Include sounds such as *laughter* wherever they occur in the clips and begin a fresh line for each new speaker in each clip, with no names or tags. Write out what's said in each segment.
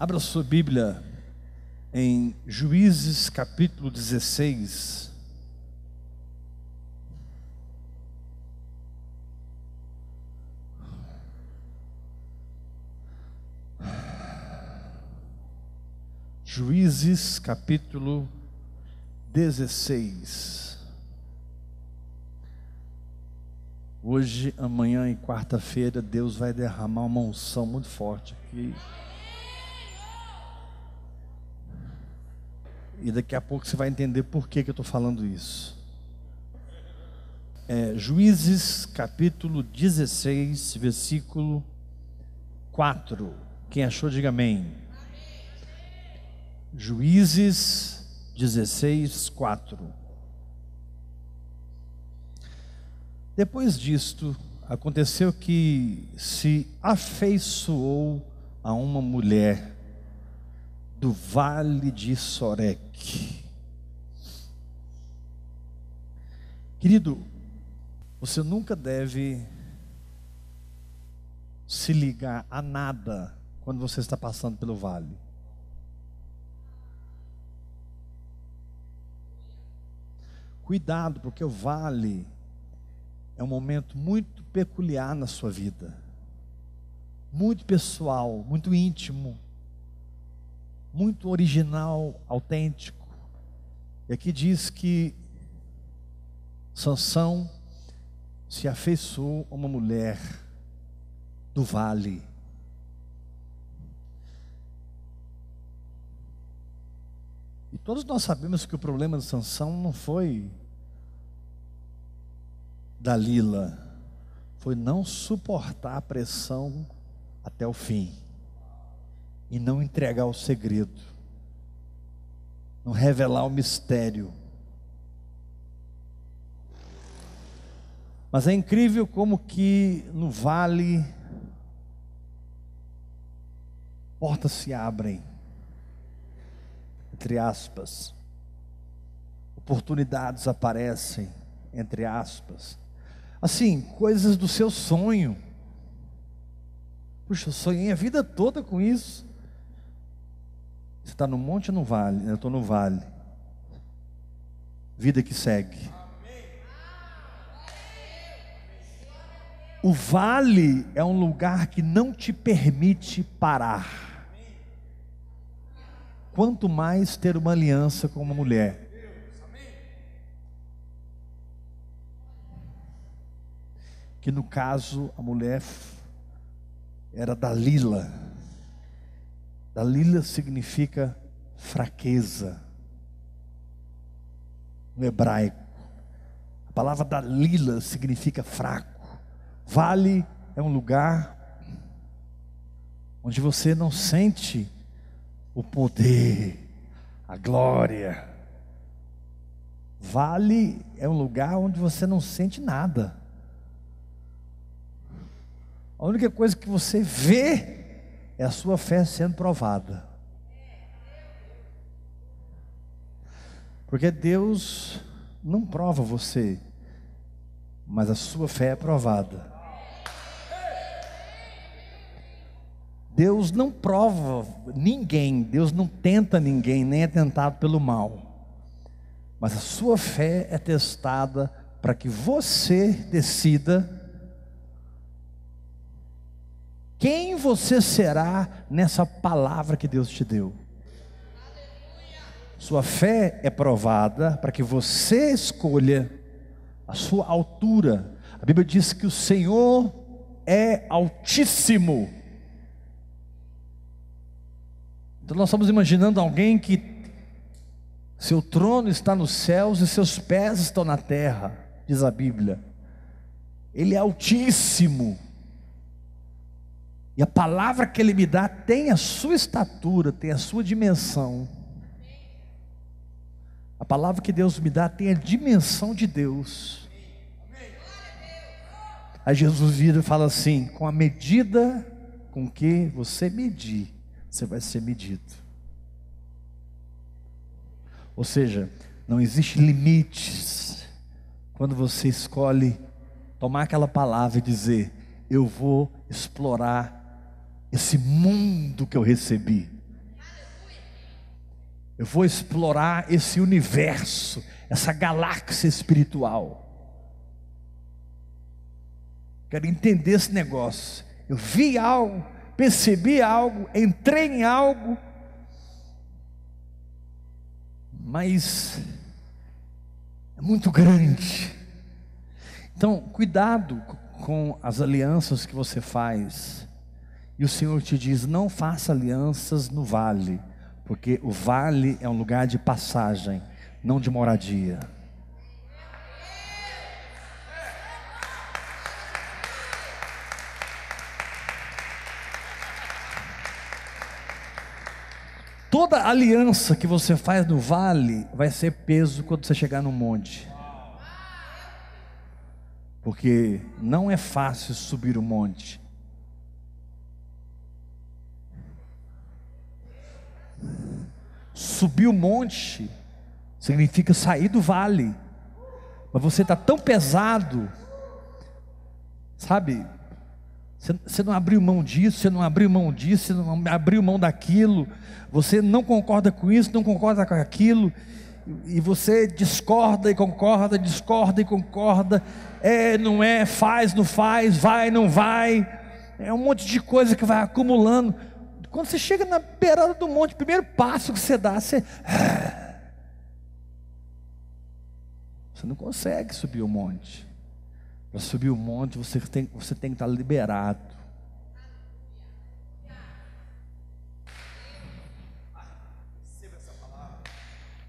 Abra sua Bíblia em Juízes capítulo 16. Juízes capítulo 16. Hoje, amanhã e quarta-feira, Deus vai derramar uma unção muito forte aqui. E daqui a pouco você vai entender por que, que eu estou falando isso. É, Juízes capítulo 16, versículo 4. Quem achou, diga amém. Juízes 16, 4. Depois disto, aconteceu que se afeiçoou a uma mulher do vale de Sorek. Querido, você nunca deve se ligar a nada quando você está passando pelo vale. Cuidado, porque o vale é um momento muito peculiar na sua vida, muito pessoal, muito íntimo muito original, autêntico. E aqui diz que Sansão se afeiçoou a uma mulher do vale. E todos nós sabemos que o problema de Sansão não foi Dalila, foi não suportar a pressão até o fim e não entregar o segredo, não revelar o mistério. Mas é incrível como que no vale portas se abrem, entre aspas, oportunidades aparecem, entre aspas, assim, coisas do seu sonho. Puxa, eu sonhei a vida toda com isso. Você está no monte ou no vale? Eu estou no vale. Vida que segue. O vale é um lugar que não te permite parar. Quanto mais ter uma aliança com uma mulher. Que no caso a mulher era Dalila. Dalila significa fraqueza no hebraico. A palavra Dalila significa fraco. Vale é um lugar onde você não sente o poder, a glória. Vale é um lugar onde você não sente nada. A única coisa que você vê é a sua fé sendo provada. Porque Deus não prova você, mas a sua fé é provada. Deus não prova ninguém, Deus não tenta ninguém, nem é tentado pelo mal. Mas a sua fé é testada para que você decida quem você será nessa palavra que Deus te deu. Sua fé é provada para que você escolha a sua altura. A Bíblia diz que o Senhor é altíssimo. Então nós estamos imaginando alguém que seu trono está nos céus e seus pés estão na terra, diz a Bíblia. Ele é altíssimo. E a palavra que Ele me dá tem a sua estatura, tem a sua dimensão. A palavra que Deus me dá tem a dimensão de Deus. Aí Jesus vira e fala assim: com a medida com que você medir, você vai ser medido. Ou seja, não existe limites quando você escolhe tomar aquela palavra e dizer: Eu vou explorar esse mundo que eu recebi. Eu vou explorar esse universo, essa galáxia espiritual. Quero entender esse negócio. Eu vi algo, percebi algo, entrei em algo, mas é muito grande. Então, cuidado com as alianças que você faz. E o Senhor te diz: não faça alianças no vale, porque o vale é um lugar de passagem, não de moradia. Toda aliança que você faz no vale vai ser peso quando você chegar no monte. Porque não é fácil subir o monte. Subir o monte significa sair do vale. Mas você está tão pesado, sabe? Você não abriu mão disso, você não abriu mão disso, você não abriu mão daquilo, você não concorda com isso, não concorda com aquilo, e você discorda e concorda, discorda e concorda, é, não é, faz, não faz, vai, não vai, é um monte de coisa que vai acumulando. Quando você chega na beirada do monte, o primeiro passo que você dá, você. Você não consegue subir o monte. Para subir o monte, você tem, você tem que estar liberado.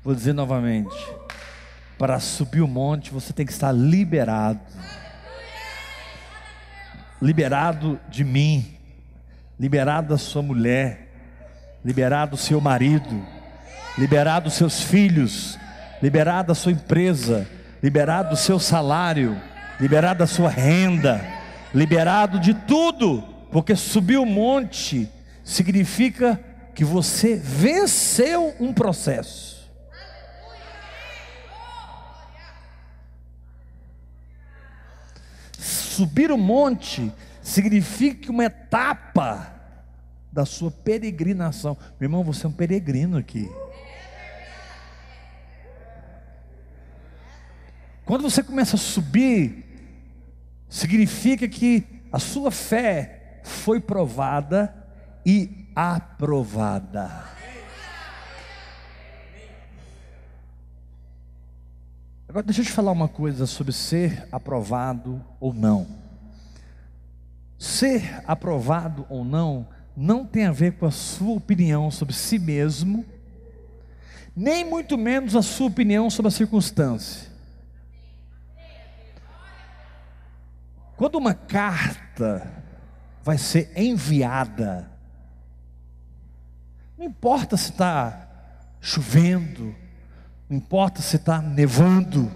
Vou dizer novamente: para subir o monte, você tem que estar liberado. Liberado de mim, liberado da sua mulher, liberado do seu marido, liberado dos seus filhos, liberado da sua empresa, liberado do seu salário liberado da sua renda, liberado de tudo, porque subir o monte significa que você venceu um processo. Subir o monte significa uma etapa da sua peregrinação. Meu irmão, você é um peregrino aqui. Quando você começa a subir, significa que a sua fé foi provada e aprovada. Agora deixa eu te falar uma coisa sobre ser aprovado ou não. Ser aprovado ou não não tem a ver com a sua opinião sobre si mesmo, nem muito menos a sua opinião sobre a circunstância. Quando uma carta vai ser enviada, não importa se está chovendo, não importa se está nevando,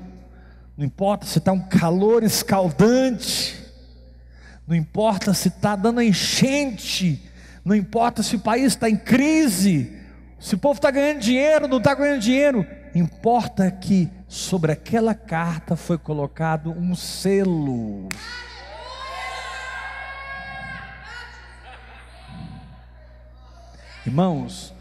não importa se está um calor escaldante, não importa se está dando enchente, não importa se o país está em crise, se o povo está ganhando dinheiro, não está ganhando dinheiro, importa que sobre aquela carta foi colocado um selo. Irmãos,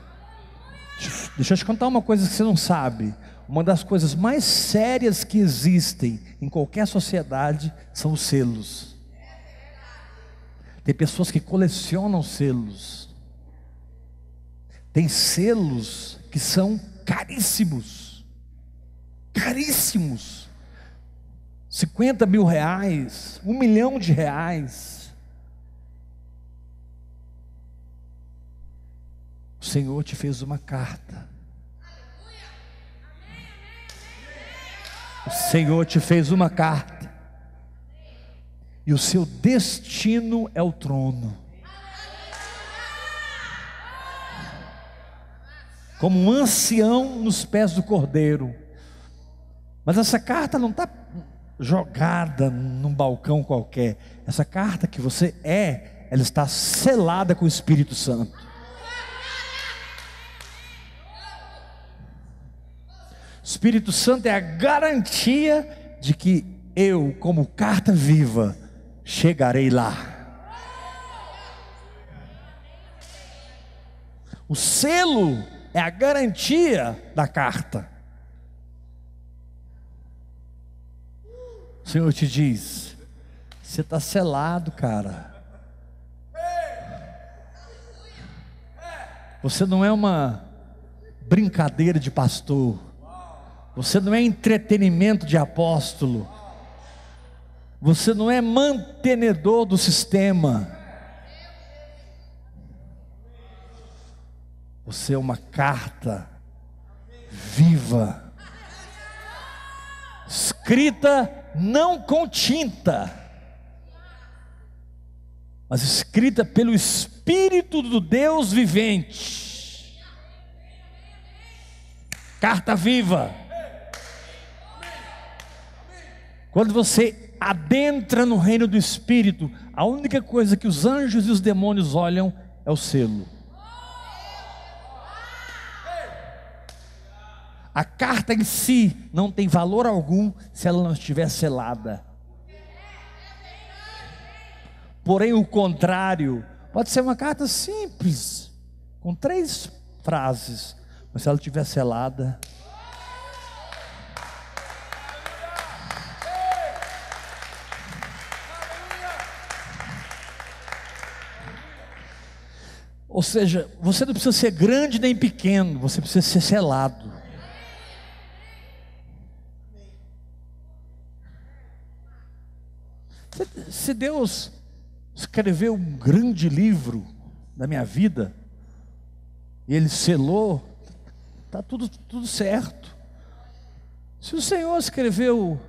deixa eu te contar uma coisa que você não sabe. Uma das coisas mais sérias que existem em qualquer sociedade são os selos. Tem pessoas que colecionam selos. Tem selos que são caríssimos. Caríssimos. 50 mil reais, um milhão de reais. O Senhor te fez uma carta. O Senhor te fez uma carta. E o seu destino é o trono. Como um ancião nos pés do cordeiro. Mas essa carta não está jogada num balcão qualquer. Essa carta que você é, ela está selada com o Espírito Santo. Espírito Santo é a garantia de que eu, como carta viva, chegarei lá. O selo é a garantia da carta. O Senhor te diz: você está selado, cara. Você não é uma brincadeira de pastor. Você não é entretenimento de apóstolo. Você não é mantenedor do sistema. Você é uma carta viva, escrita não com tinta, mas escrita pelo Espírito do Deus vivente. Carta viva. Quando você adentra no reino do Espírito, a única coisa que os anjos e os demônios olham é o selo. A carta em si não tem valor algum se ela não estiver selada. Porém, o contrário, pode ser uma carta simples, com três frases, mas se ela estiver selada, Ou seja, você não precisa ser grande nem pequeno, você precisa ser selado. Se Deus escreveu um grande livro da minha vida, e Ele selou, está tudo, tudo certo. Se o Senhor escreveu,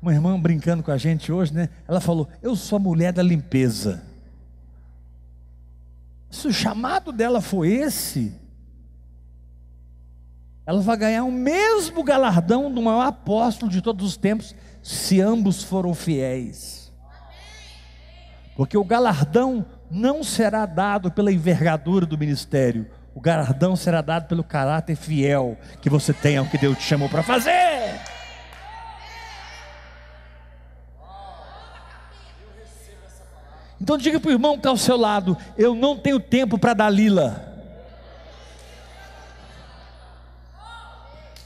uma irmã brincando com a gente hoje, né? Ela falou: Eu sou a mulher da limpeza. Se o chamado dela foi esse, ela vai ganhar o mesmo galardão do maior apóstolo de todos os tempos, se ambos foram fiéis. Porque o galardão não será dado pela envergadura do ministério, o galardão será dado pelo caráter fiel que você tem ao que Deus te chamou para fazer. Então diga para o irmão que está ao seu lado: eu não tenho tempo para Dalila.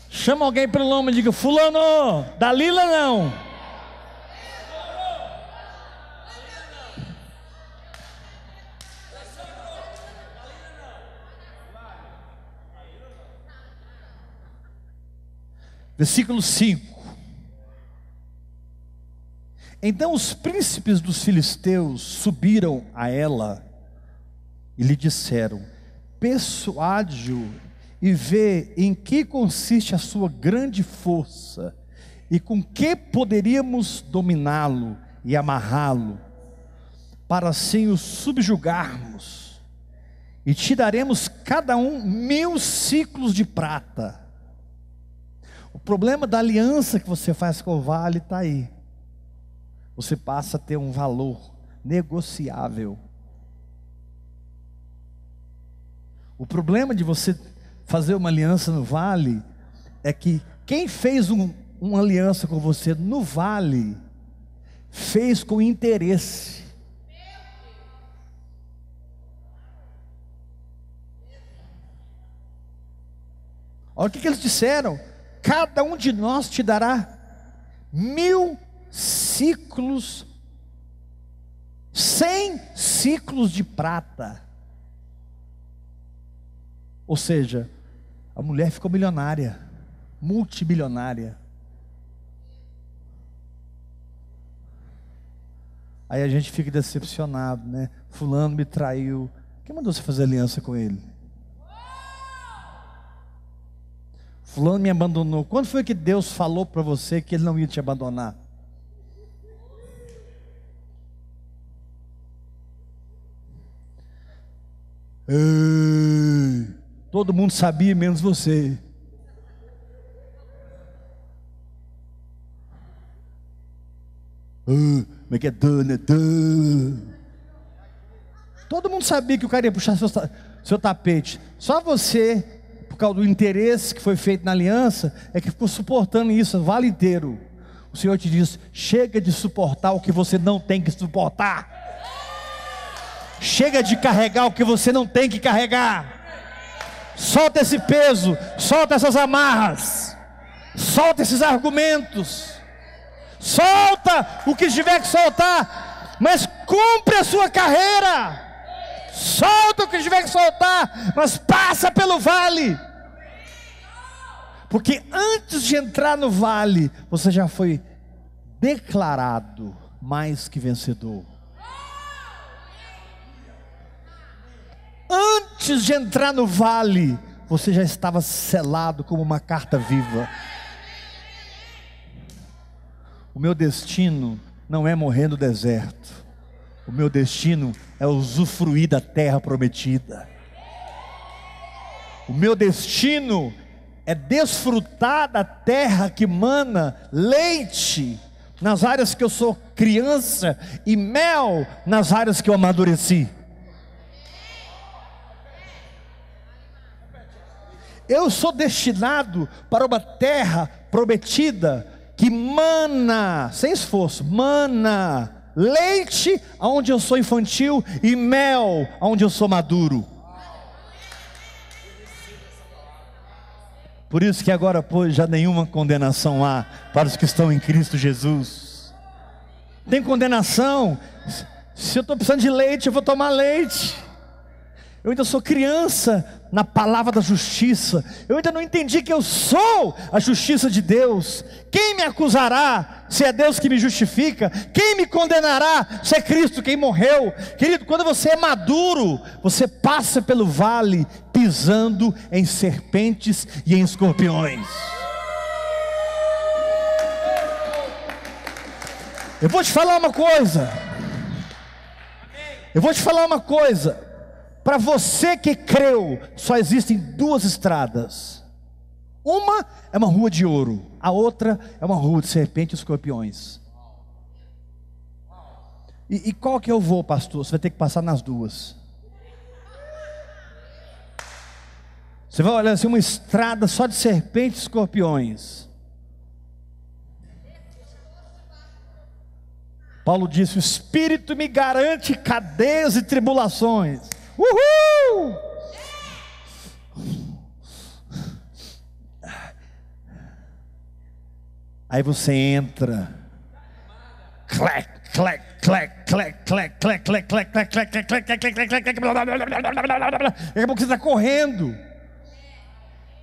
Chama alguém pelo nome e diga: Fulano, Dalila não. Versículo 5. Então os príncipes dos filisteus subiram a ela e lhe disseram: Persuade-o e vê em que consiste a sua grande força e com que poderíamos dominá-lo e amarrá-lo, para assim o subjugarmos, e te daremos cada um mil ciclos de prata. O problema da aliança que você faz com o vale está aí você passa a ter um valor negociável. O problema de você fazer uma aliança no vale é que quem fez um, uma aliança com você no vale fez com interesse. Olha o que, que eles disseram: cada um de nós te dará mil ciclos, cem ciclos de prata. Ou seja, a mulher ficou milionária, multibilionária. Aí a gente fica decepcionado, né? Fulano me traiu. Quem mandou você fazer aliança com ele? Fulano me abandonou. Quando foi que Deus falou para você que ele não ia te abandonar? Ei, todo mundo sabia, menos você. como é que é dona, Todo mundo sabia que o cara ia puxar seu, seu tapete. Só você, por causa do interesse que foi feito na aliança, é que ficou suportando isso o vale inteiro. O Senhor te diz: chega de suportar o que você não tem que suportar. Chega de carregar o que você não tem que carregar. Solta esse peso, solta essas amarras, solta esses argumentos, solta o que tiver que soltar, mas cumpre a sua carreira. Solta o que tiver que soltar, mas passa pelo vale. Porque antes de entrar no vale, você já foi declarado mais que vencedor. Antes de entrar no vale, você já estava selado como uma carta viva. O meu destino não é morrer no deserto. O meu destino é usufruir da terra prometida. O meu destino é desfrutar da terra que mana leite nas áreas que eu sou criança e mel nas áreas que eu amadureci. Eu sou destinado para uma terra prometida que mana, sem esforço, mana leite onde eu sou infantil e mel onde eu sou maduro. Por isso que agora, pois, já nenhuma condenação há para os que estão em Cristo Jesus. Tem condenação. Se eu estou precisando de leite, eu vou tomar leite. Eu ainda sou criança na palavra da justiça. Eu ainda não entendi que eu sou a justiça de Deus. Quem me acusará se é Deus que me justifica? Quem me condenará se é Cristo quem morreu? Querido, quando você é maduro, você passa pelo vale pisando em serpentes e em escorpiões. Eu vou te falar uma coisa. Eu vou te falar uma coisa. Para você que creu, só existem duas estradas. Uma é uma rua de ouro, a outra é uma rua de serpente e escorpiões. E, e qual que eu vou, pastor? Você vai ter que passar nas duas. Você vai olhar assim uma estrada só de serpentes e escorpiões. Paulo disse: O Espírito me garante cadeias e tribulações. Uhul! Aí você entra. Clec, clec, clec, clec, clec, clec, clec, clec, clec, clec, clec, clec, clec, clec, clec, clec, Daqui a pouco você está correndo.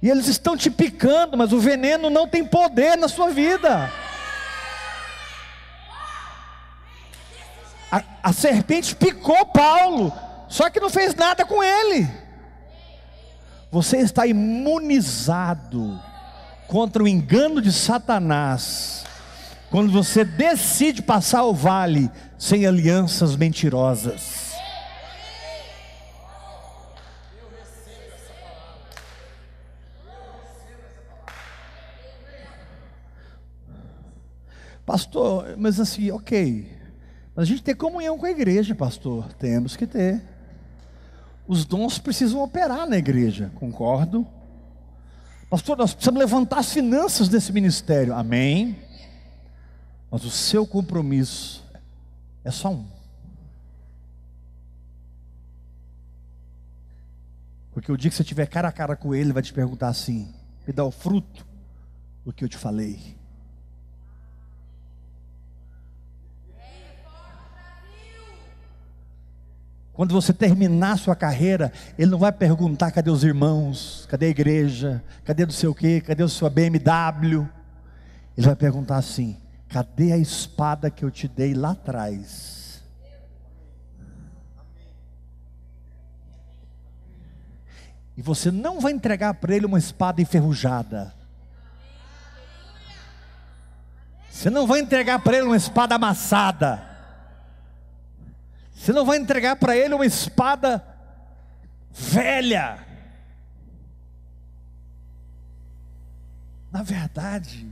E eles estão te picando, mas o veneno não tem poder na sua vida. A, a serpente picou Paulo, só que não fez nada com ele. Você está imunizado contra o engano de Satanás. Quando você decide passar o vale sem alianças mentirosas. Pastor, mas assim, ok. Mas a gente tem comunhão com a igreja, pastor. Temos que ter. Os dons precisam operar na igreja, concordo. Pastor, nós precisamos levantar as finanças desse ministério, amém. Mas o seu compromisso é só um. Porque o dia que você estiver cara a cara com ele, ele vai te perguntar assim: me dá o fruto do que eu te falei. Quando você terminar sua carreira, ele não vai perguntar cadê os irmãos, cadê a igreja, cadê não sei o quê, cadê a sua BMW. Ele vai perguntar assim: cadê a espada que eu te dei lá atrás? E você não vai entregar para ele uma espada enferrujada. Você não vai entregar para ele uma espada amassada. Você não vai entregar para ele uma espada velha. Na verdade,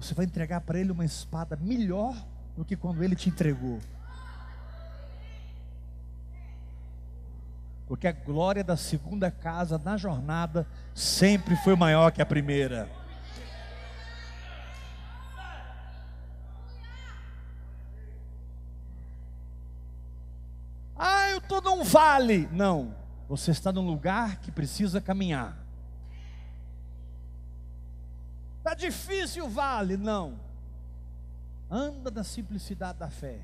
você vai entregar para ele uma espada melhor do que quando ele te entregou. Porque a glória da segunda casa na jornada sempre foi maior que a primeira. Num vale. Não, Você está num lugar que precisa caminhar. Está difícil o vale? Não. Anda na simplicidade da fé.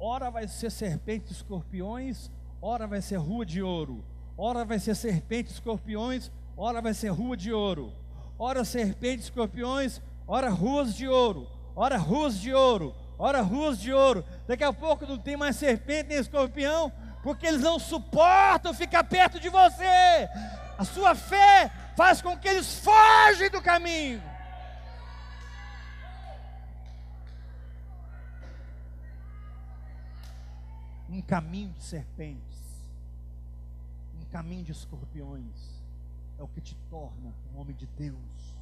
Ora vai ser serpente e escorpiões, ora vai ser rua de ouro. Ora vai ser serpente escorpiões, ora vai ser rua de ouro. Ora serpente escorpiões, ora ruas de ouro. Ora ruas de ouro, ora ruas de ouro. Daqui a pouco não tem mais serpente nem escorpião, porque eles não suportam ficar perto de você. A sua fé faz com que eles fogem do caminho. Um caminho de serpentes, um caminho de escorpiões, é o que te torna um homem de Deus.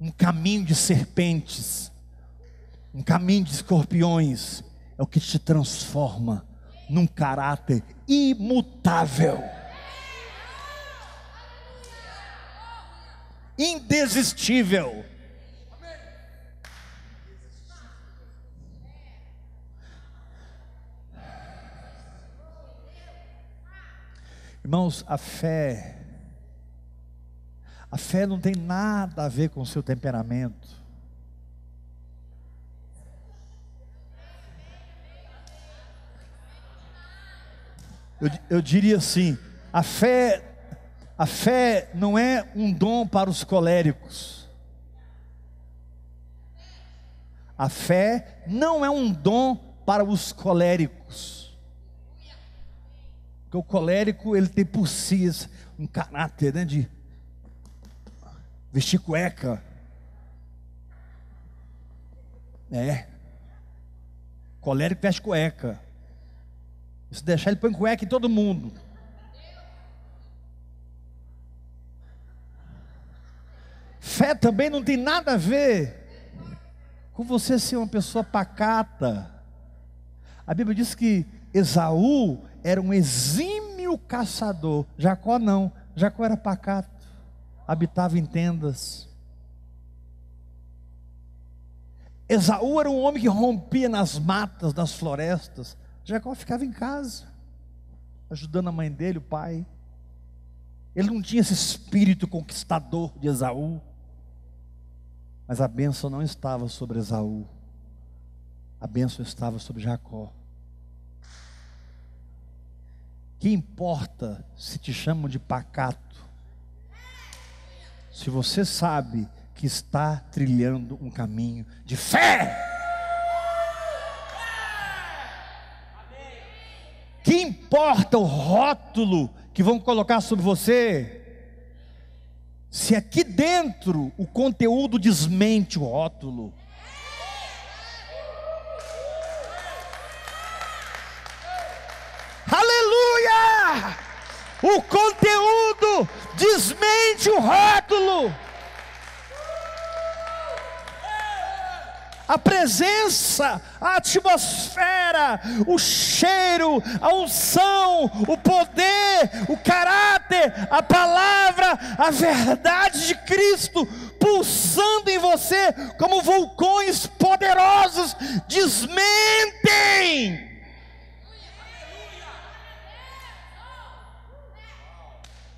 Um caminho de serpentes, um caminho de escorpiões, é o que te transforma num caráter imutável, indesistível. Irmãos, a fé a fé não tem nada a ver com o seu temperamento. Eu, eu diria assim: a fé, a fé não é um dom para os coléricos. A fé não é um dom para os coléricos. Porque o colérico ele tem por si um caráter né, de vestir cueca. É. Colérico veste cueca. Se deixar, ele põe cueca em todo mundo. Fé também não tem nada a ver com você ser uma pessoa pacata. A Bíblia diz que Esaú era um exímio caçador. Jacó não. Jacó era pacato habitava em tendas. Esaú era um homem que rompia nas matas, nas florestas. Jacó ficava em casa, ajudando a mãe dele, o pai. Ele não tinha esse espírito conquistador de Esaú. Mas a bênção não estava sobre Esaú. A bênção estava sobre Jacó. Que importa se te chamam de pacato, se você sabe que está trilhando um caminho de fé. Que importa o rótulo que vão colocar sobre você? Se aqui dentro o conteúdo desmente o rótulo. Aleluia! O conteúdo desmente o rótulo. A presença, a atmosfera, o cheiro, a unção, o poder, o caráter, a palavra, a verdade de Cristo pulsando em você como vulcões poderosos desmentem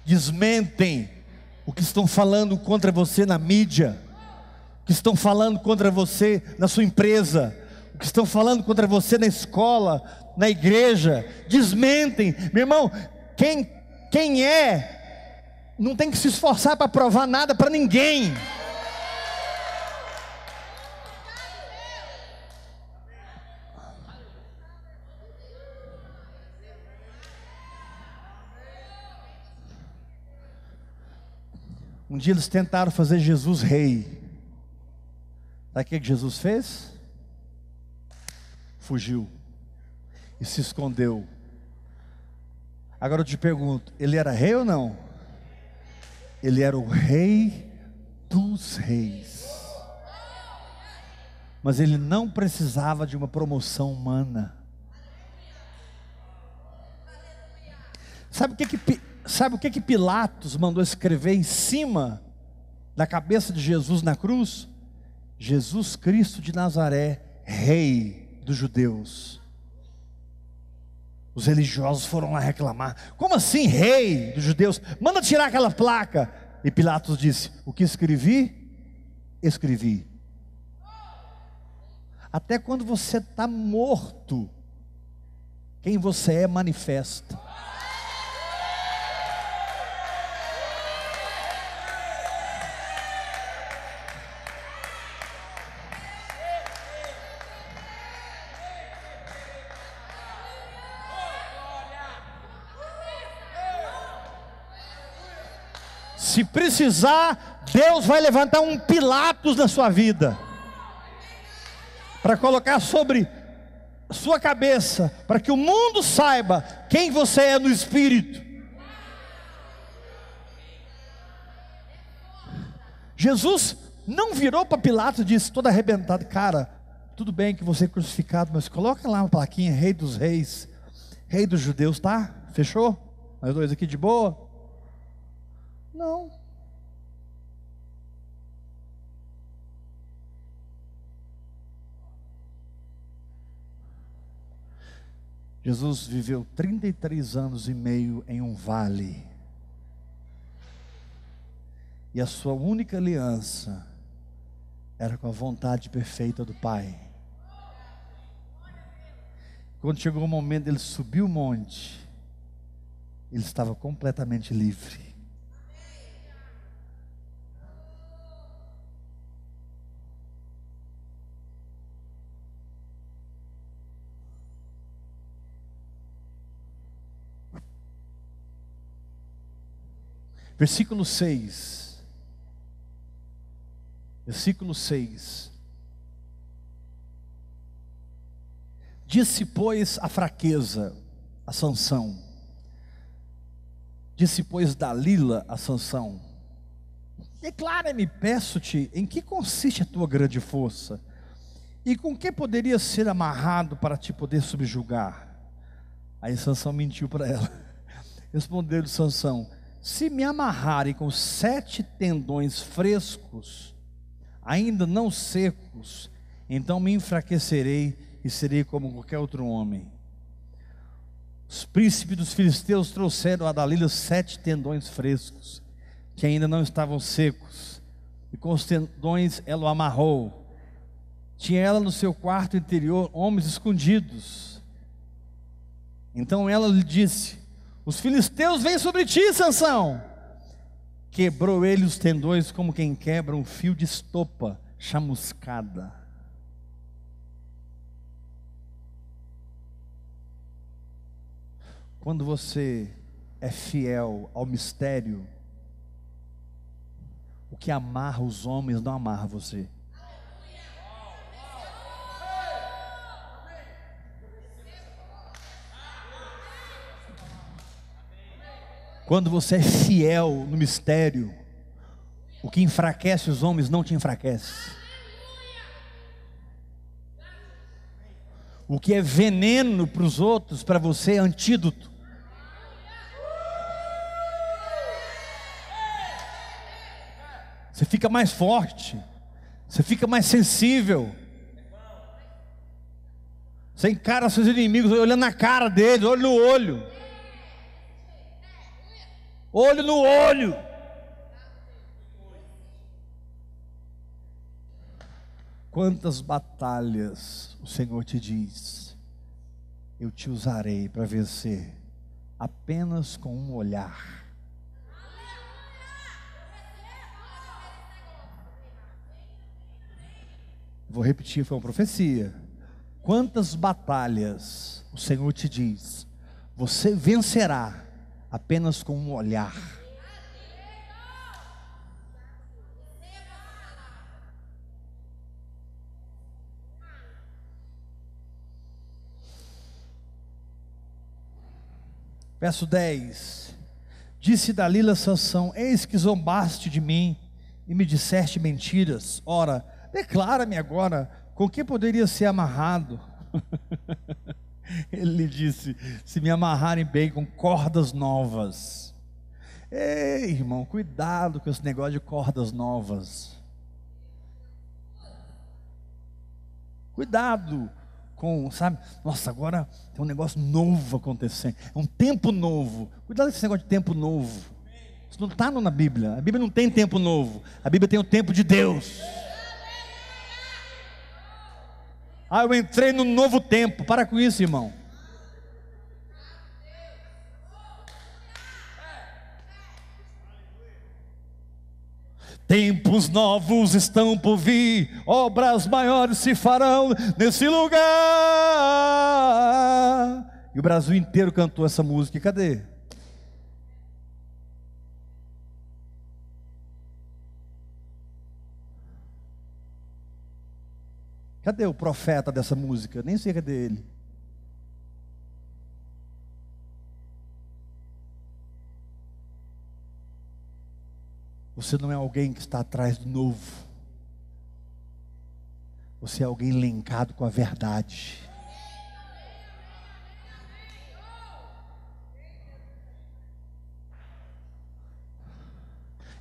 desmentem o que estão falando contra você na mídia, o que estão falando contra você na sua empresa, o que estão falando contra você na escola, na igreja, desmentem, meu irmão, quem, quem é, não tem que se esforçar para provar nada para ninguém. Um dia eles tentaram fazer Jesus rei. Sabe o que Jesus fez? Fugiu e se escondeu. Agora eu te pergunto: ele era rei ou não? Ele era o rei dos reis. Mas ele não precisava de uma promoção humana. Sabe o que, que Sabe o que que Pilatos mandou escrever em cima da cabeça de Jesus na cruz? Jesus Cristo de Nazaré, Rei dos judeus. Os religiosos foram lá reclamar: Como assim, Rei dos judeus? Manda tirar aquela placa. E Pilatos disse: O que escrevi, escrevi. Até quando você está morto, quem você é manifesta. Precisar, Deus vai levantar um Pilatos na sua vida, para colocar sobre sua cabeça, para que o mundo saiba quem você é no Espírito. Jesus não virou para Pilatos e disse, todo arrebentado, cara, tudo bem que você é crucificado, mas coloca lá uma plaquinha, Rei dos Reis, Rei dos Judeus, tá? Fechou? Nós dois aqui de boa? Não. Jesus viveu 33 anos e meio em um vale. E a sua única aliança era com a vontade perfeita do Pai. Quando chegou o momento dele subir o monte, ele estava completamente livre. Versículo 6. Versículo 6. Disse, pois, a fraqueza, a Sansão. Disse, pois, Dalila a Sansão. Declara-me, peço-te, em que consiste a tua grande força? E com que poderia ser amarrado para te poder subjugar? Aí Sansão mentiu para ela. *laughs* Respondeu-lhe Sansão: se me amarrarem com sete tendões frescos, ainda não secos, então me enfraquecerei e serei como qualquer outro homem. Os príncipes dos filisteus trouxeram a Dalila sete tendões frescos, que ainda não estavam secos, e com os tendões ela o amarrou. Tinha ela no seu quarto interior homens escondidos. Então ela lhe disse: os filisteus vêm sobre ti, Sansão. Quebrou ele os tendões como quem quebra um fio de estopa chamuscada. Quando você é fiel ao mistério, o que amarra os homens não amarra você. Quando você é fiel no mistério, o que enfraquece os homens não te enfraquece. O que é veneno para os outros, para você é antídoto. Você fica mais forte, você fica mais sensível. Você encara seus inimigos olhando na cara deles, olho no olho olho no olho. Quantas batalhas o Senhor te diz, eu te usarei para vencer, apenas com um olhar. Vou repetir, foi uma profecia. Quantas batalhas o Senhor te diz, você vencerá apenas com um olhar. Verso 10: Disse Dalila Sansão: Eis que zombaste de mim e me disseste mentiras. Ora, declara-me agora com que poderia ser amarrado. *laughs* *laughs* Ele disse: Se me amarrarem bem com cordas novas. Ei, irmão, cuidado com esse negócio de cordas novas. Cuidado com, sabe? Nossa, agora tem um negócio novo acontecendo. É um tempo novo. Cuidado com esse negócio de tempo novo. Isso não está na Bíblia. A Bíblia não tem tempo novo. A Bíblia tem o tempo de Deus. Ah, eu entrei no novo tempo. Para com isso, irmão. Tempos novos estão por vir, obras maiores se farão nesse lugar. E o Brasil inteiro cantou essa música. Cadê? Cadê o profeta dessa música? Nem sei cadê ele. Você não é alguém que está atrás do novo. Você é alguém linkado com a verdade.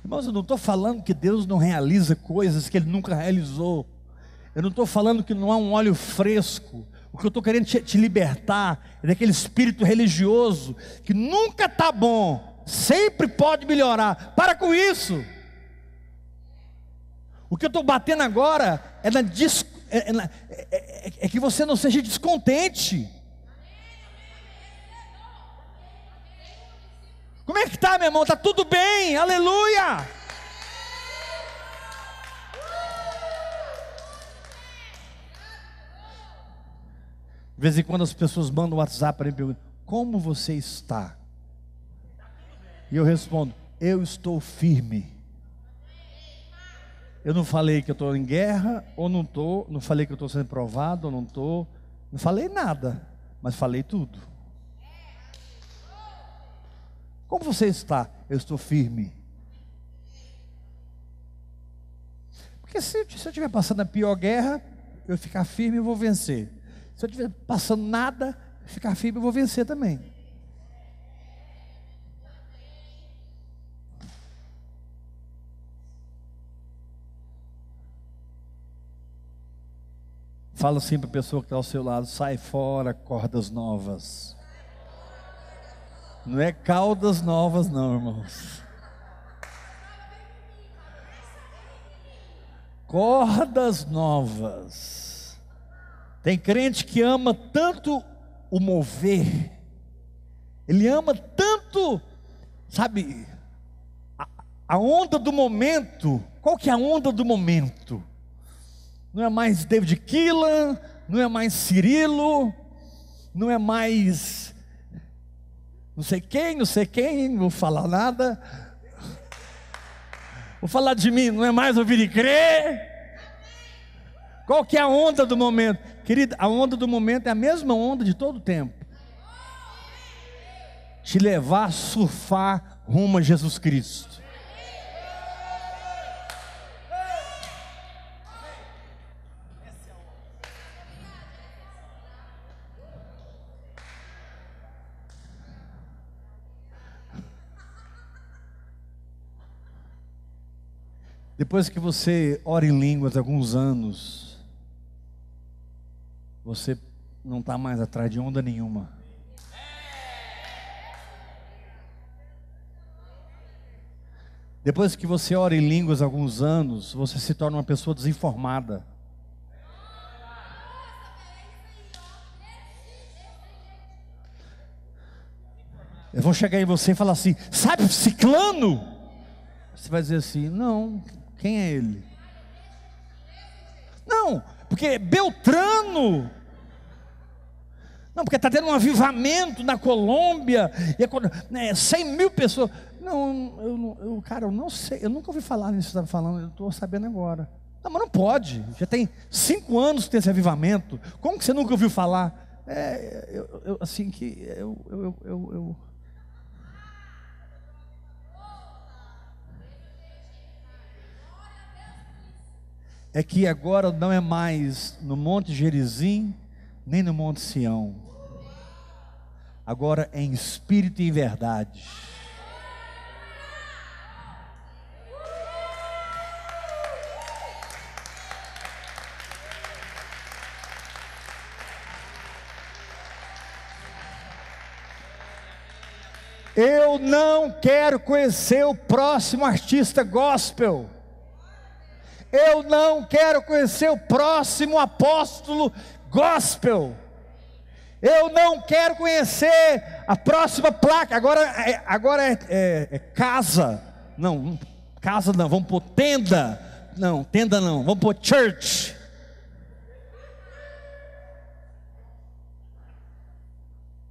Irmãos, eu não estou falando que Deus não realiza coisas que Ele nunca realizou. Eu não estou falando que não há um óleo fresco. O que eu estou querendo te, te, libertar é daquele espírito religioso que nunca está bom, sempre pode melhorar. Para com isso. O que eu estou batendo agora é, na, é, é, na, é, é, é que você não seja descontente. Como é que está, meu irmão? Está tudo bem, aleluia. De vez em quando as pessoas mandam WhatsApp para mim e perguntam: Como você está? E eu respondo: Eu estou firme. Eu não falei que eu estou em guerra ou não estou, não falei que eu estou sendo provado ou não estou, não falei nada, mas falei tudo. Como você está? Eu estou firme. Porque se, se eu estiver passando a pior guerra, eu ficar firme, eu vou vencer. Se eu estiver passando nada, ficar firme, eu vou vencer também. Fala assim para a pessoa que está ao seu lado: sai fora, cordas novas. Não é caudas novas, não, irmãos. Cordas novas. Tem crente que ama tanto o mover, ele ama tanto, sabe, a, a onda do momento. Qual que é a onda do momento? não é mais David Keelan, não é mais Cirilo, não é mais não sei quem, não sei quem, não vou falar nada. Vou falar de mim, não é mais ouvir e crer. Qual que é a onda do momento? Querida, a onda do momento é a mesma onda de todo o tempo. Te levar a surfar rumo a Jesus Cristo. Depois que você ora em línguas alguns anos, você não está mais atrás de onda nenhuma. Depois que você ora em línguas alguns anos, você se torna uma pessoa desinformada. Eu vou chegar em você e falar assim: sabe, ciclano? Você vai dizer assim: não, quem é ele? Não, porque Beltrano. Não, porque está tendo um avivamento na Colômbia, e é, né, 100 mil pessoas. Não, eu, eu, cara, eu não sei, eu nunca ouvi falar nisso que você estava falando, eu estou sabendo agora. Não, mas não pode, já tem cinco anos que tem esse avivamento, como que você nunca ouviu falar? É, eu, eu assim que eu, eu, eu, eu é que agora não é mais no Monte Gerizim, nem no Monte Sião. Agora é em espírito e em verdade. Eu não quero conhecer o próximo artista gospel. Eu não quero conhecer o próximo apóstolo gospel. Eu não quero conhecer a próxima placa. Agora, é, agora é, é, é casa. Não, casa não. Vamos pôr tenda. Não, tenda não. Vamos pôr church.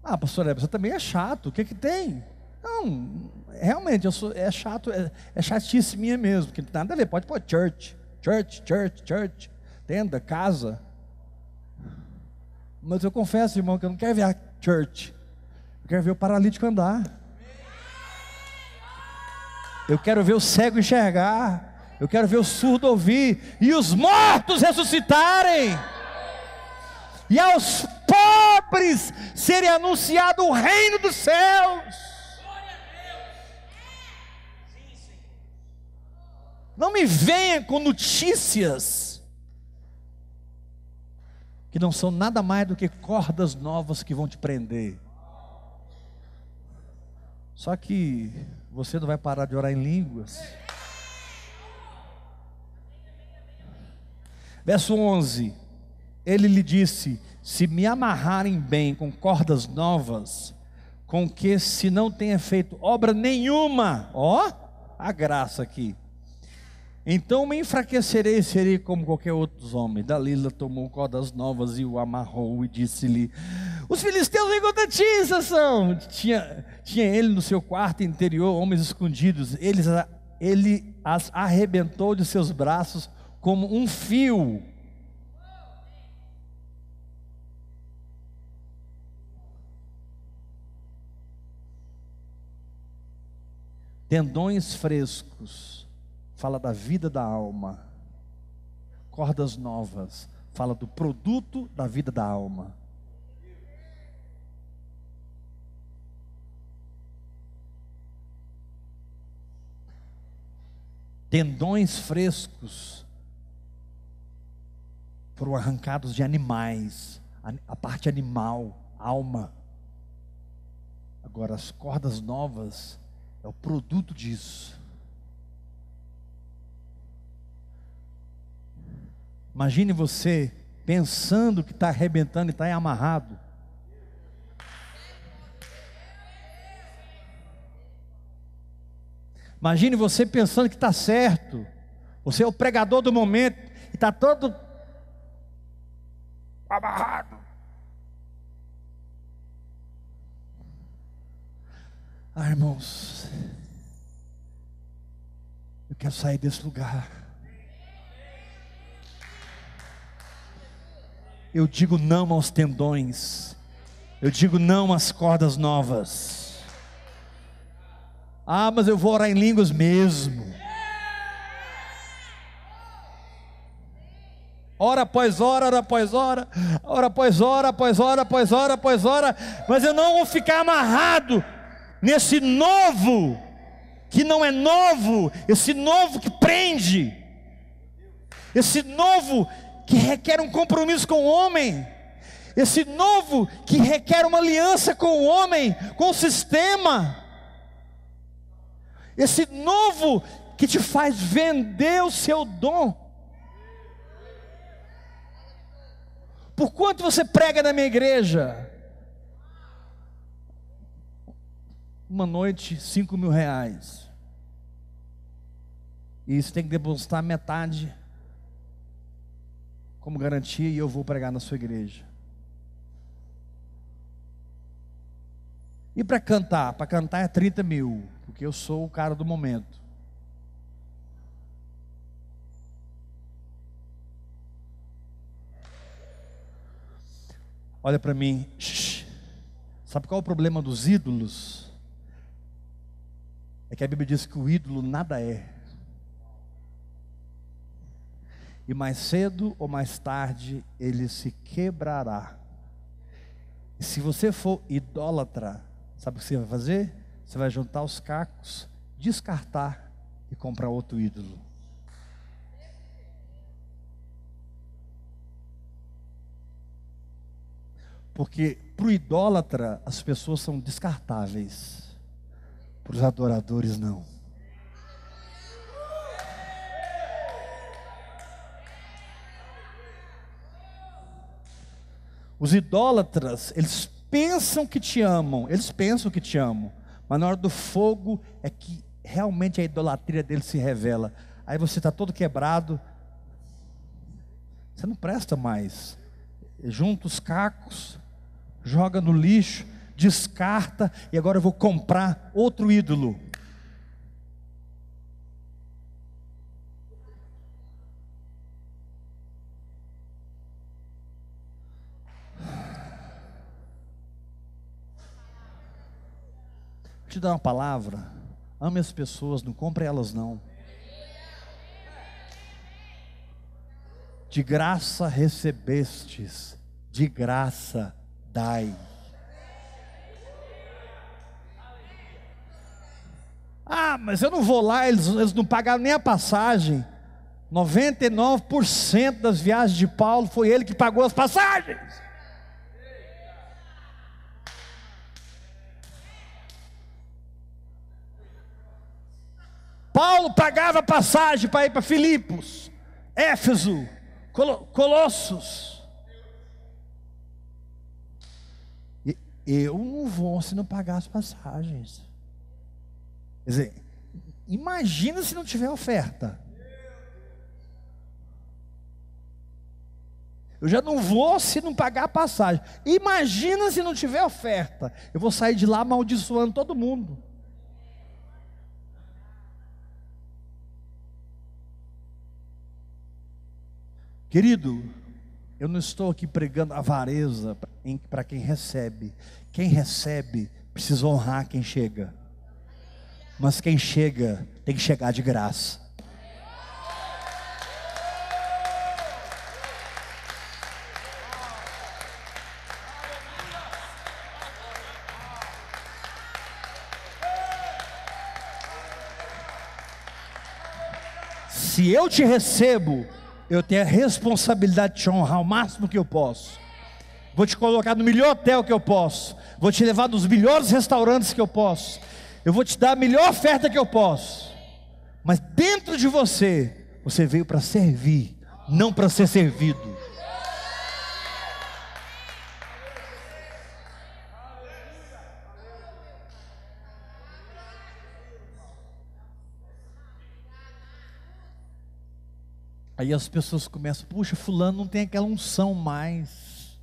Ah, pastor, você também é chato. O que que tem? Não, realmente, eu sou, é chato, é, é chatice minha mesmo, que nada a ver. Pode pôr church, church, church, church, tenda, casa. Mas eu confesso, irmão, que eu não quero ver a church. Eu quero ver o paralítico andar. Eu quero ver o cego enxergar. Eu quero ver o surdo ouvir. E os mortos ressuscitarem. E aos pobres serem anunciado o reino dos céus. Não me venha com notícias que não são nada mais do que cordas novas que vão te prender. Só que você não vai parar de orar em línguas. Verso 11: Ele lhe disse: Se me amarrarem bem com cordas novas, com que se não tenha feito obra nenhuma, ó, a graça aqui então me enfraquecerei e serei como qualquer outro homem. Dalila tomou cordas novas e o amarrou e disse-lhe: Os filisteus vêm contra ti, Sansão. Tinha, tinha ele no seu quarto interior homens escondidos. Eles, ele as arrebentou de seus braços como um fio. Tendões frescos fala da vida da alma. Cordas novas, fala do produto da vida da alma. Tendões frescos foram arrancados de animais, a parte animal, alma. Agora, as cordas novas é o produto disso. Imagine você pensando que está arrebentando e está amarrado. Imagine você pensando que está certo. Você é o pregador do momento e está todo amarrado. Ah, irmãos, eu quero sair desse lugar. Eu digo não aos tendões, eu digo não às cordas novas. Ah, mas eu vou orar em línguas mesmo. Hora após hora, hora após hora, hora após hora, após hora, após hora, após hora, mas eu não vou ficar amarrado nesse novo, que não é novo, esse novo que prende, esse novo que requer um compromisso com o homem, esse novo que requer uma aliança com o homem, com o sistema, esse novo que te faz vender o seu dom. Por quanto você prega na minha igreja? Uma noite, cinco mil reais. E você tem que depositar metade como garantia e eu vou pregar na sua igreja. E para cantar? Para cantar é 30 mil, porque eu sou o cara do momento. Olha para mim. Sabe qual é o problema dos ídolos? É que a Bíblia diz que o ídolo nada é e mais cedo ou mais tarde ele se quebrará. E se você for idólatra, sabe o que você vai fazer? Você vai juntar os cacos, descartar e comprar outro ídolo. Porque para o idólatra as pessoas são descartáveis. para os adoradores não. Os idólatras, eles pensam que te amam, eles pensam que te amam, mas na hora do fogo é que realmente a idolatria deles se revela. Aí você está todo quebrado, você não presta mais. Junta os cacos, joga no lixo, descarta e agora eu vou comprar outro ídolo. Te dar uma palavra. Ame as pessoas, não compre elas não. De graça recebestes, de graça dai. Ah, mas eu não vou lá, eles, eles não pagaram nem a passagem. 99% das viagens de Paulo foi ele que pagou as passagens. Paulo pagava passagem para ir para Filipos, Éfeso, Colossos. Eu não vou se não pagar as passagens. Quer dizer, imagina se não tiver oferta. Eu já não vou se não pagar a passagem. Imagina se não tiver oferta. Eu vou sair de lá amaldiçoando todo mundo. Querido, eu não estou aqui pregando avareza para quem recebe. Quem recebe precisa honrar quem chega. Mas quem chega tem que chegar de graça. Se eu te recebo, eu tenho a responsabilidade de te honrar o máximo que eu posso. Vou te colocar no melhor hotel que eu posso. Vou te levar nos melhores restaurantes que eu posso. Eu vou te dar a melhor oferta que eu posso. Mas dentro de você, você veio para servir, não para ser servido. Aí as pessoas começam, puxa, fulano não tem aquela unção mais.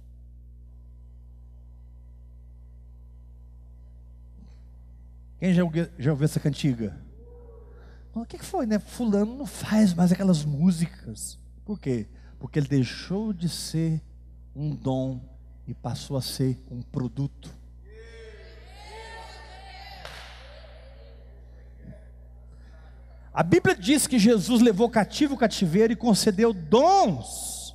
Quem já, já ouviu essa cantiga? O que foi, né? Fulano não faz mais aquelas músicas. Por quê? Porque ele deixou de ser um dom e passou a ser um produto. A Bíblia diz que Jesus levou cativo o cativeiro e concedeu dons.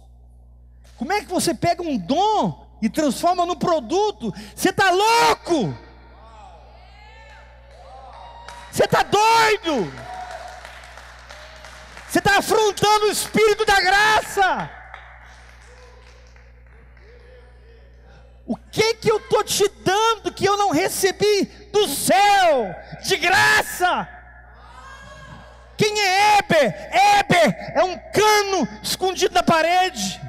Como é que você pega um dom e transforma no produto? Você está louco? Você está doido? Você está afrontando o Espírito da graça. O que que eu estou te dando que eu não recebi do céu de graça? Quem é Eber? Eber é um cano escondido na parede,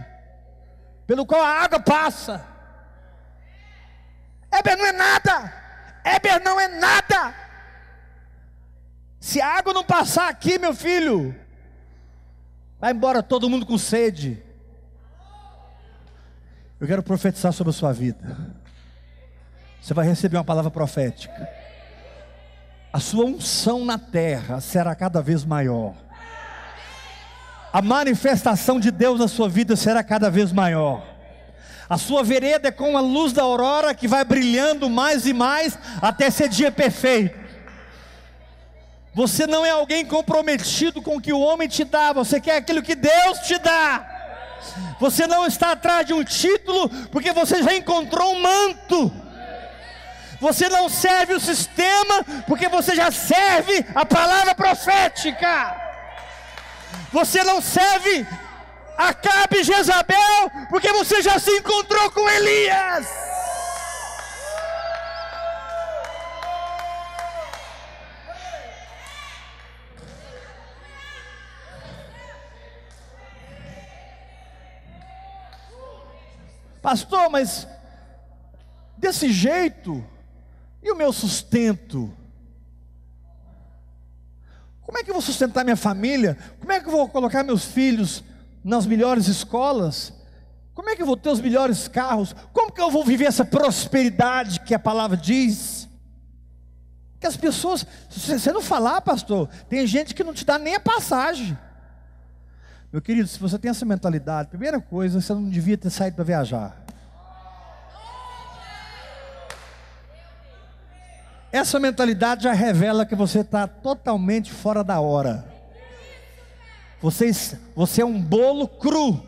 pelo qual a água passa. Eber não é nada. Eber não é nada. Se a água não passar aqui, meu filho, vai embora todo mundo com sede. Eu quero profetizar sobre a sua vida. Você vai receber uma palavra profética a sua unção na terra será cada vez maior. A manifestação de Deus na sua vida será cada vez maior. A sua vereda é como a luz da aurora que vai brilhando mais e mais até ser dia perfeito. Você não é alguém comprometido com o que o homem te dá, você quer aquilo que Deus te dá. Você não está atrás de um título, porque você já encontrou um manto. Você não serve o sistema, porque você já serve a palavra profética. Você não serve Acabe Jezabel, porque você já se encontrou com Elias. Pastor, mas desse jeito, e o meu sustento? Como é que eu vou sustentar minha família? Como é que eu vou colocar meus filhos nas melhores escolas? Como é que eu vou ter os melhores carros? Como que eu vou viver essa prosperidade que a palavra diz? Que as pessoas, se você não falar, pastor, tem gente que não te dá nem a passagem. Meu querido, se você tem essa mentalidade, primeira coisa, você não devia ter saído para viajar. Essa mentalidade já revela que você está totalmente fora da hora. Você, você é um bolo cru.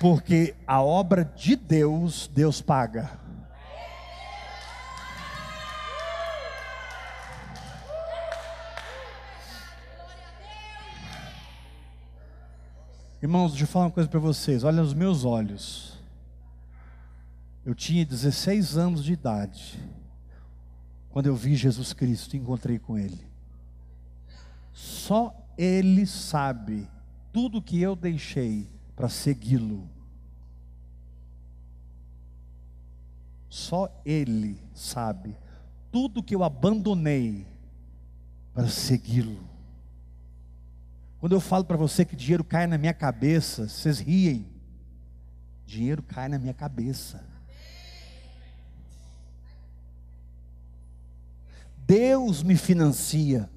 Porque a obra de Deus, Deus paga. Irmãos, deixa eu falar uma coisa para vocês. Olha os meus olhos. Eu tinha 16 anos de idade quando eu vi Jesus Cristo e encontrei com Ele. Só Ele sabe tudo que eu deixei para segui-lo. Só Ele sabe tudo que eu abandonei para segui-lo. Quando eu falo para você que dinheiro cai na minha cabeça, vocês riem. Dinheiro cai na minha cabeça. Deus me financia.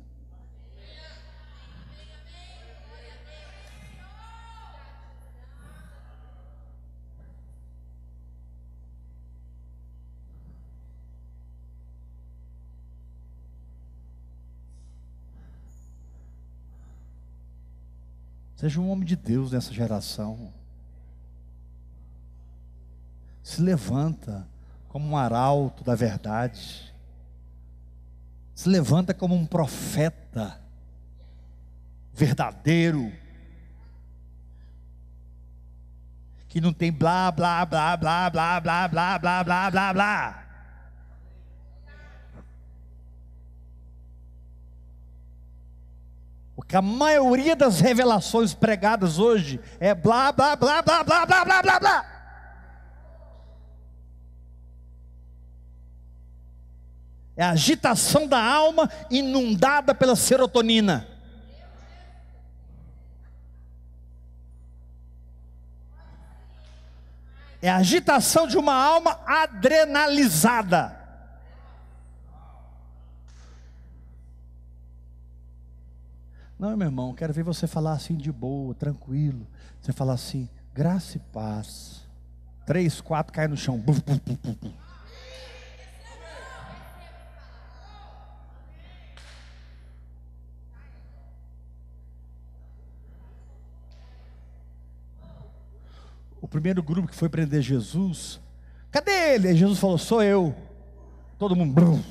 Seja um homem de Deus nessa geração. Se levanta como um arauto da verdade. Se levanta como um profeta verdadeiro. Que não tem blá blá blá blá blá blá blá blá blá blá blá. Porque a maioria das revelações pregadas hoje é blá, blá, blá, blá, blá, blá, blá, blá, blá. É a agitação da alma inundada pela serotonina. É a agitação de uma alma adrenalizada. Não, meu irmão, quero ver você falar assim de boa, tranquilo. Você falar assim, graça e paz. Três, quatro, cai no chão. Buf, buf, buf, O primeiro grupo que foi prender Jesus, cadê ele? Aí Jesus falou: Sou eu. Todo mundo. Brum.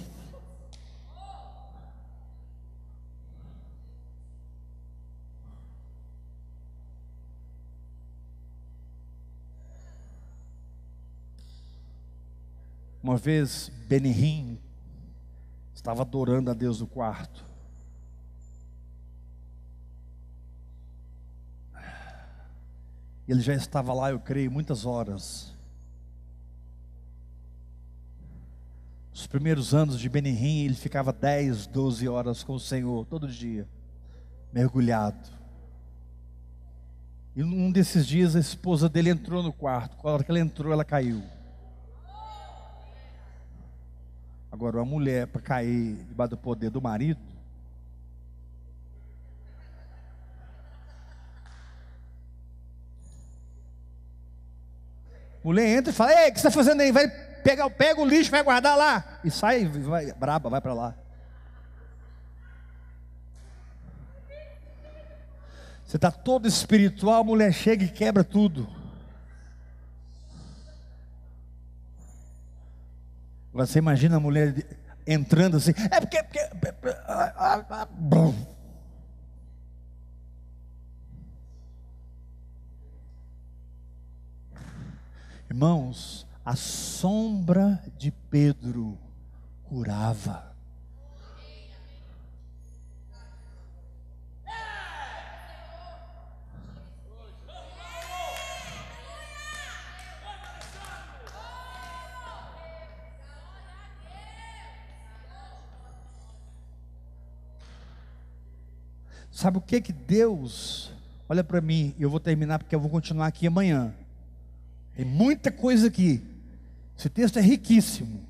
Uma vez Benihim estava adorando a Deus no quarto. Ele já estava lá, eu creio, muitas horas. Os primeiros anos de Benihim, ele ficava 10, 12 horas com o Senhor, todo dia, mergulhado. E num desses dias a esposa dele entrou no quarto. Quando ela entrou, ela caiu. Agora, uma mulher para cair debaixo do poder do marido, mulher entra e fala: Ei, o que você está fazendo aí? Vai pegar, pega o lixo, vai guardar lá. E sai, vai, braba, vai para lá. Você está todo espiritual, a mulher chega e quebra tudo. Você imagina a mulher entrando assim, é porque. porque ah, ah, ah, Irmãos, a sombra de Pedro curava. Sabe o que que Deus, olha para mim, eu vou terminar porque eu vou continuar aqui amanhã. Tem muita coisa aqui. Esse texto é riquíssimo.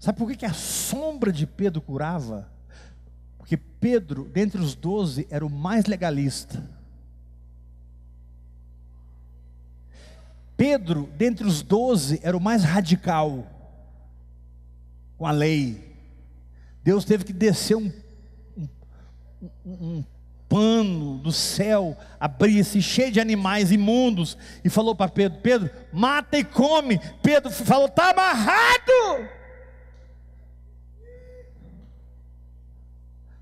Sabe por que, que a sombra de Pedro curava? Porque Pedro, dentre os doze, era o mais legalista. Pedro, dentre os doze, era o mais radical com a lei. Deus teve que descer um, um pano do céu, abria-se cheio de animais imundos, e falou para Pedro: Pedro, mata e come. Pedro falou: está amarrado.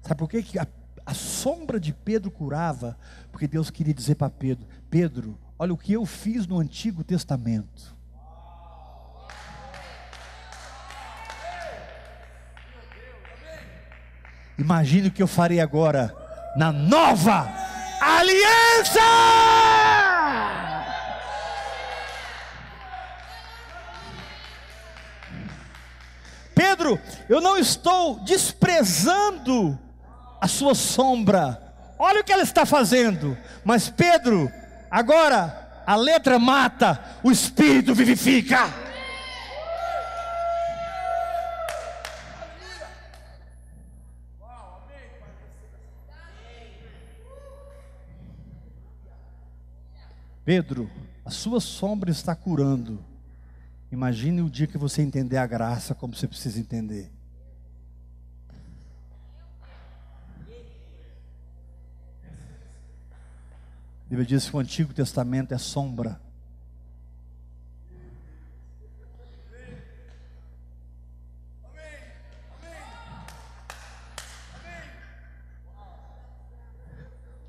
Sabe por que, que a, a sombra de Pedro curava? Porque Deus queria dizer para Pedro: Pedro, olha o que eu fiz no Antigo Testamento. Imagine o que eu farei agora na nova aliança. Pedro, eu não estou desprezando a sua sombra. Olha o que ela está fazendo. Mas Pedro, agora a letra mata, o espírito vivifica. Pedro, a sua sombra está curando. Imagine o dia que você entender a graça como você precisa entender. A Bíblia diz que o Antigo Testamento é sombra.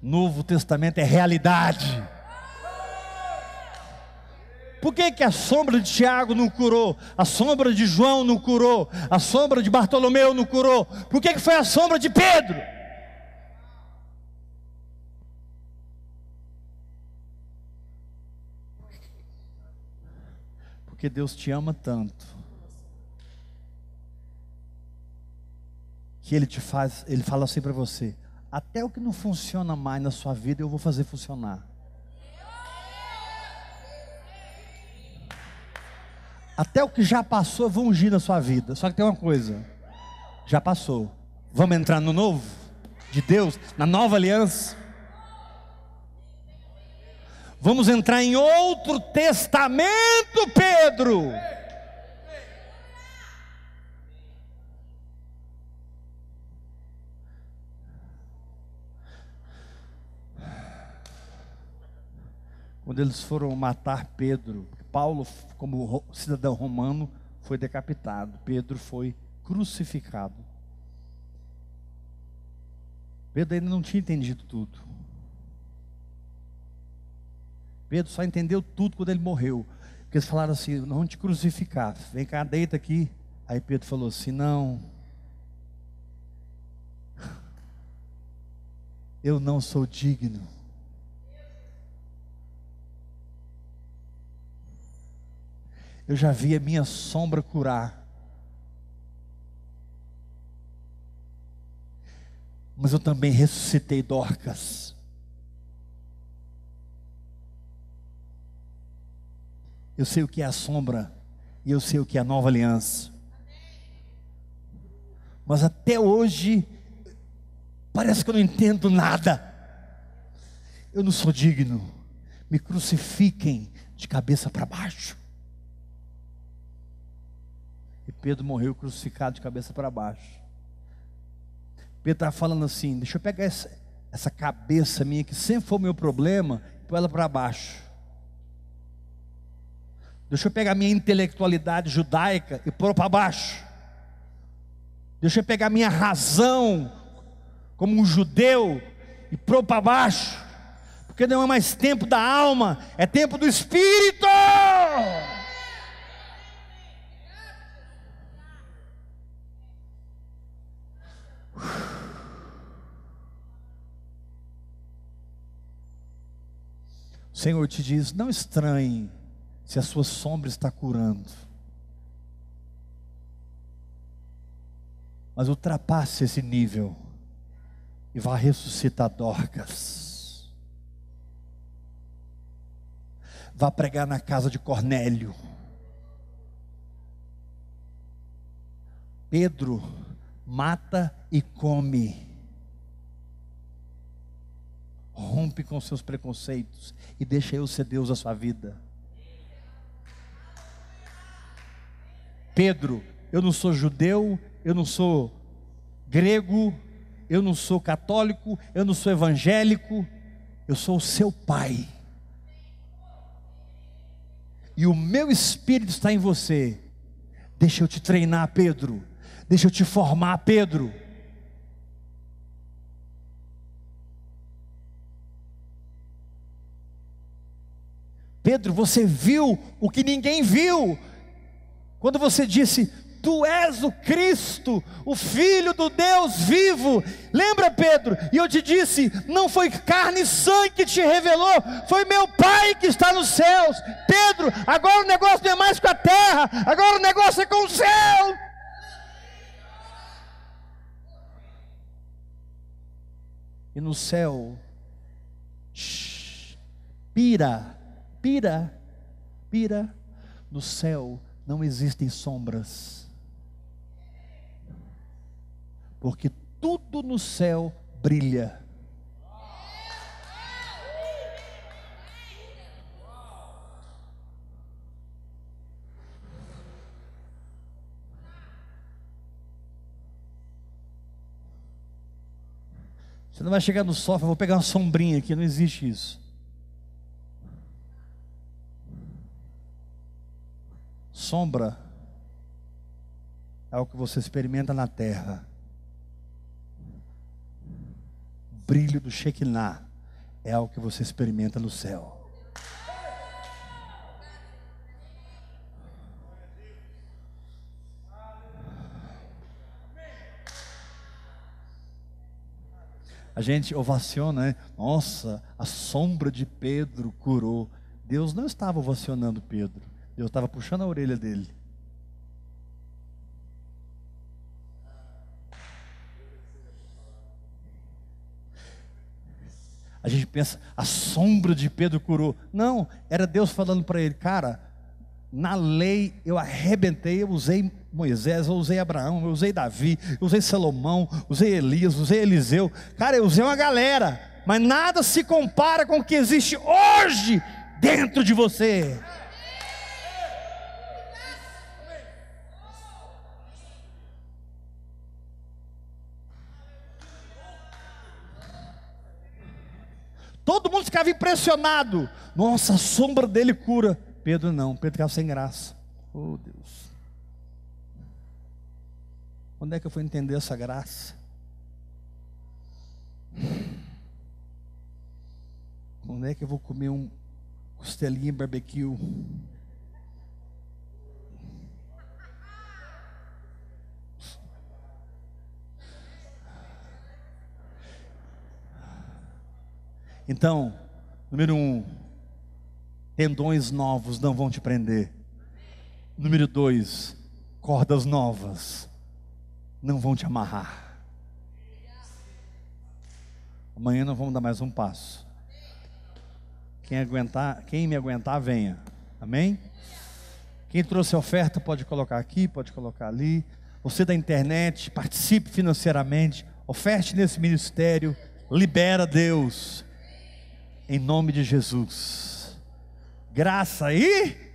Novo Testamento é realidade. Por que, que a sombra de Tiago não curou? A sombra de João não curou? A sombra de Bartolomeu não curou? Por que, que foi a sombra de Pedro? Porque Deus te ama tanto. Que Ele te faz, Ele fala assim para você: até o que não funciona mais na sua vida, eu vou fazer funcionar. Até o que já passou, vou ungir na sua vida. Só que tem uma coisa: já passou. Vamos entrar no novo? De Deus, na nova aliança? Vamos entrar em outro testamento, Pedro. Quando eles foram matar Pedro, Paulo, como cidadão romano, foi decapitado, Pedro foi crucificado. Pedro ainda não tinha entendido tudo. Pedro só entendeu tudo quando ele morreu. Porque eles falaram assim: não vamos te crucificar, vem cá, deita aqui. Aí Pedro falou assim: não, eu não sou digno. Eu já vi a minha sombra curar. Mas eu também ressuscitei Dorcas. Eu sei o que é a sombra e eu sei o que é a nova aliança. Mas até hoje parece que eu não entendo nada. Eu não sou digno. Me crucifiquem de cabeça para baixo. Pedro morreu crucificado de cabeça para baixo. Pedro está falando assim: deixa eu pegar essa, essa cabeça minha, que sempre foi o meu problema, e pôr ela para baixo. Deixa eu pegar minha intelectualidade judaica e pôr para baixo. Deixa eu pegar minha razão como um judeu e pôr para baixo. Porque não é mais tempo da alma, é tempo do espírito. O Senhor te diz: não estranhe se a sua sombra está curando. Mas ultrapasse esse nível e vai ressuscitar Dorcas. Vá pregar na casa de Cornélio. Pedro mata e come. Rompe com seus preconceitos e deixa eu ser Deus da sua vida. Pedro, eu não sou judeu, eu não sou grego, eu não sou católico, eu não sou evangélico, eu sou o seu pai. E o meu espírito está em você. Deixa eu te treinar, Pedro. Deixa eu te formar, Pedro. Pedro, você viu o que ninguém viu. Quando você disse, Tu és o Cristo, o Filho do Deus vivo. Lembra, Pedro? E eu te disse: não foi carne e sangue que te revelou, foi meu Pai que está nos céus. Pedro, agora o negócio não é mais com a terra, agora o negócio é com o céu. E no céu, shh, pira, pira, pira, no céu não existem sombras, porque tudo no céu brilha. Você não vai chegar no sofá, vou pegar uma sombrinha aqui, não existe isso. Sombra é o que você experimenta na terra. brilho do Shekinah é o que você experimenta no céu. A gente ovaciona, né? Nossa, a sombra de Pedro curou. Deus não estava ovacionando Pedro. Deus estava puxando a orelha dele. A gente pensa, a sombra de Pedro curou. Não, era Deus falando para ele, cara, na lei eu arrebentei, eu usei Moisés, eu usei Abraão, eu usei Davi, eu usei Salomão, usei Elias, usei Eliseu. Cara, eu usei uma galera, mas nada se compara com o que existe hoje dentro de você. Ficava impressionado. Nossa, a sombra dele cura. Pedro não, Pedro ficava sem graça. Oh Deus. Onde é que eu fui entender essa graça? Onde é que eu vou comer um costelinha barbecue? Então, número um, tendões novos não vão te prender. Número dois, cordas novas não vão te amarrar. Amanhã nós vamos dar mais um passo. Quem aguentar, quem me aguentar, venha. Amém? Quem trouxe oferta pode colocar aqui, pode colocar ali. Você da internet, participe financeiramente, oferte nesse ministério, libera Deus em nome de Jesus. Graça e